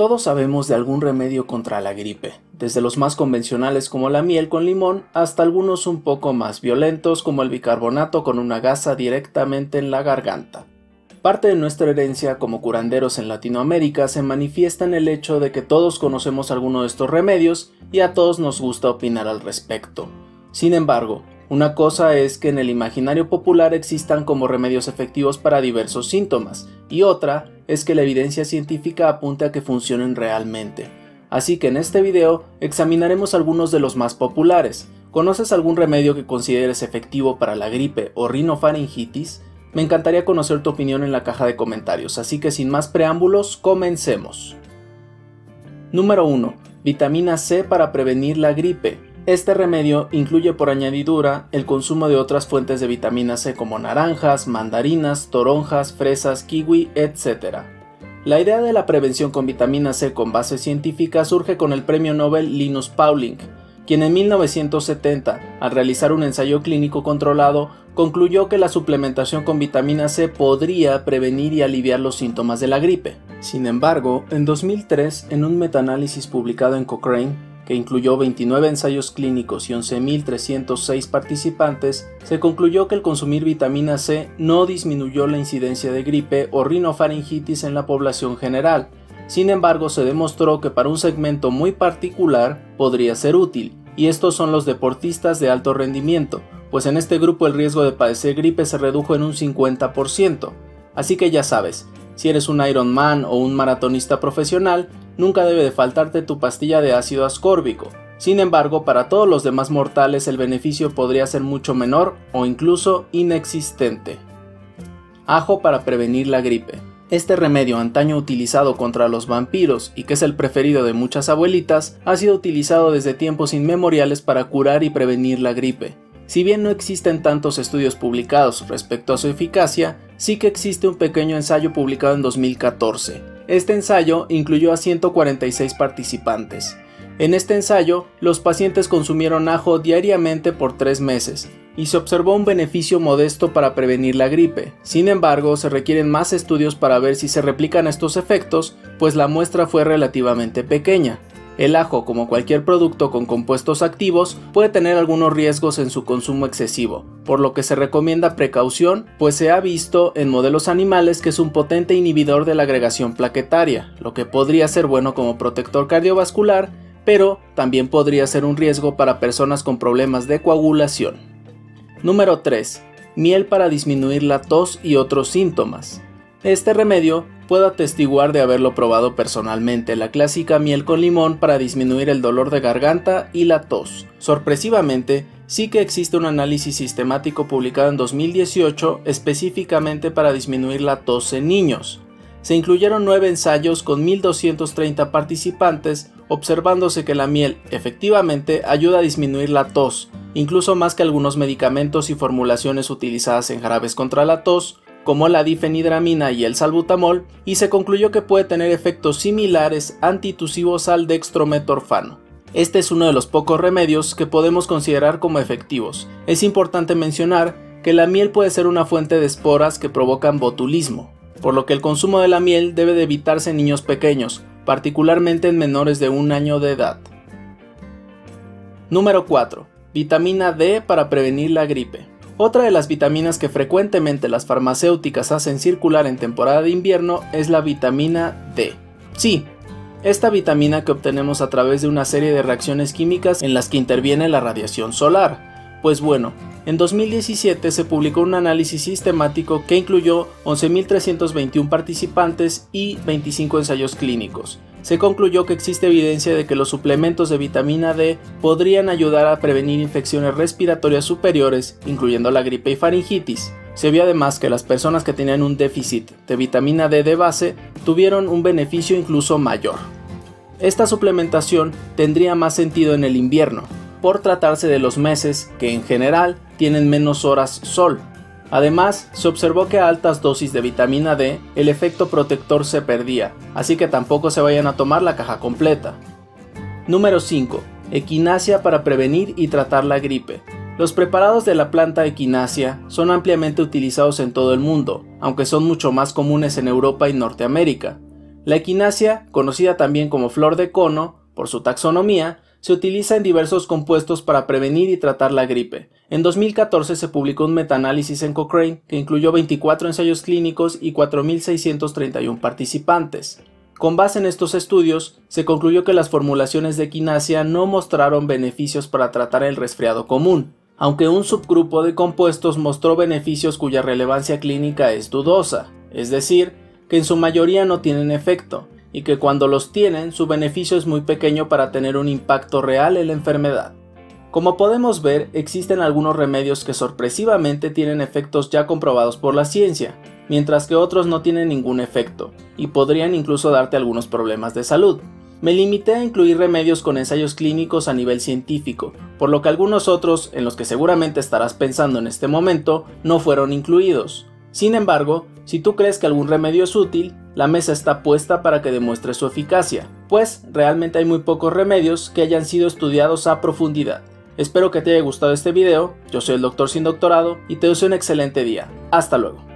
Todos sabemos de algún remedio contra la gripe, desde los más convencionales como la miel con limón hasta algunos un poco más violentos como el bicarbonato con una gasa directamente en la garganta. Parte de nuestra herencia como curanderos en Latinoamérica se manifiesta en el hecho de que todos conocemos alguno de estos remedios y a todos nos gusta opinar al respecto. Sin embargo, una cosa es que en el imaginario popular existan como remedios efectivos para diversos síntomas, y otra es que la evidencia científica apunte a que funcionen realmente. Así que en este video examinaremos algunos de los más populares. ¿Conoces algún remedio que consideres efectivo para la gripe o rinofaringitis? Me encantaría conocer tu opinión en la caja de comentarios, así que sin más preámbulos, comencemos. Número 1. Vitamina C para prevenir la gripe. Este remedio incluye por añadidura el consumo de otras fuentes de vitamina C como naranjas, mandarinas, toronjas, fresas, kiwi, etc. La idea de la prevención con vitamina C con base científica surge con el premio Nobel Linus Pauling, quien en 1970, al realizar un ensayo clínico controlado, concluyó que la suplementación con vitamina C podría prevenir y aliviar los síntomas de la gripe. Sin embargo, en 2003, en un metaanálisis publicado en Cochrane, que incluyó 29 ensayos clínicos y 11.306 participantes, se concluyó que el consumir vitamina C no disminuyó la incidencia de gripe o rinofaringitis en la población general. Sin embargo, se demostró que para un segmento muy particular podría ser útil, y estos son los deportistas de alto rendimiento, pues en este grupo el riesgo de padecer gripe se redujo en un 50%. Así que ya sabes, si eres un Ironman o un maratonista profesional, nunca debe de faltarte tu pastilla de ácido ascórbico. Sin embargo, para todos los demás mortales el beneficio podría ser mucho menor o incluso inexistente. Ajo para prevenir la gripe. Este remedio antaño utilizado contra los vampiros y que es el preferido de muchas abuelitas, ha sido utilizado desde tiempos inmemoriales para curar y prevenir la gripe. Si bien no existen tantos estudios publicados respecto a su eficacia, sí que existe un pequeño ensayo publicado en 2014, este ensayo incluyó a 146 participantes. En este ensayo, los pacientes consumieron ajo diariamente por tres meses y se observó un beneficio modesto para prevenir la gripe. Sin embargo, se requieren más estudios para ver si se replican estos efectos, pues la muestra fue relativamente pequeña. El ajo, como cualquier producto con compuestos activos, puede tener algunos riesgos en su consumo excesivo, por lo que se recomienda precaución, pues se ha visto en modelos animales que es un potente inhibidor de la agregación plaquetaria, lo que podría ser bueno como protector cardiovascular, pero también podría ser un riesgo para personas con problemas de coagulación. Número 3. Miel para disminuir la tos y otros síntomas. Este remedio puedo atestiguar de haberlo probado personalmente, la clásica miel con limón para disminuir el dolor de garganta y la tos. Sorpresivamente, sí que existe un análisis sistemático publicado en 2018 específicamente para disminuir la tos en niños. Se incluyeron nueve ensayos con 1.230 participantes, observándose que la miel efectivamente ayuda a disminuir la tos, incluso más que algunos medicamentos y formulaciones utilizadas en jarabes contra la tos, como la difenidramina y el salbutamol, y se concluyó que puede tener efectos similares antitusivos al dextrometorfano. Este es uno de los pocos remedios que podemos considerar como efectivos. Es importante mencionar que la miel puede ser una fuente de esporas que provocan botulismo, por lo que el consumo de la miel debe de evitarse en niños pequeños, particularmente en menores de un año de edad. Número 4. Vitamina D para prevenir la gripe. Otra de las vitaminas que frecuentemente las farmacéuticas hacen circular en temporada de invierno es la vitamina D. Sí, esta vitamina que obtenemos a través de una serie de reacciones químicas en las que interviene la radiación solar. Pues bueno, en 2017 se publicó un análisis sistemático que incluyó 11.321 participantes y 25 ensayos clínicos se concluyó que existe evidencia de que los suplementos de vitamina D podrían ayudar a prevenir infecciones respiratorias superiores, incluyendo la gripe y faringitis. Se vio además que las personas que tenían un déficit de vitamina D de base tuvieron un beneficio incluso mayor. Esta suplementación tendría más sentido en el invierno, por tratarse de los meses que en general tienen menos horas sol, Además, se observó que a altas dosis de vitamina D el efecto protector se perdía, así que tampoco se vayan a tomar la caja completa. Número 5. Equinacia para prevenir y tratar la gripe. Los preparados de la planta equinacia son ampliamente utilizados en todo el mundo, aunque son mucho más comunes en Europa y Norteamérica. La equinacia, conocida también como flor de cono por su taxonomía, se utiliza en diversos compuestos para prevenir y tratar la gripe. En 2014 se publicó un metaanálisis en Cochrane que incluyó 24 ensayos clínicos y 4.631 participantes. Con base en estos estudios, se concluyó que las formulaciones de equinacia no mostraron beneficios para tratar el resfriado común, aunque un subgrupo de compuestos mostró beneficios cuya relevancia clínica es dudosa, es decir, que en su mayoría no tienen efecto, y que cuando los tienen su beneficio es muy pequeño para tener un impacto real en la enfermedad. Como podemos ver, existen algunos remedios que sorpresivamente tienen efectos ya comprobados por la ciencia, mientras que otros no tienen ningún efecto, y podrían incluso darte algunos problemas de salud. Me limité a incluir remedios con ensayos clínicos a nivel científico, por lo que algunos otros, en los que seguramente estarás pensando en este momento, no fueron incluidos. Sin embargo, si tú crees que algún remedio es útil, la mesa está puesta para que demuestre su eficacia, pues realmente hay muy pocos remedios que hayan sido estudiados a profundidad. Espero que te haya gustado este video, yo soy el doctor sin doctorado y te deseo un excelente día. Hasta luego.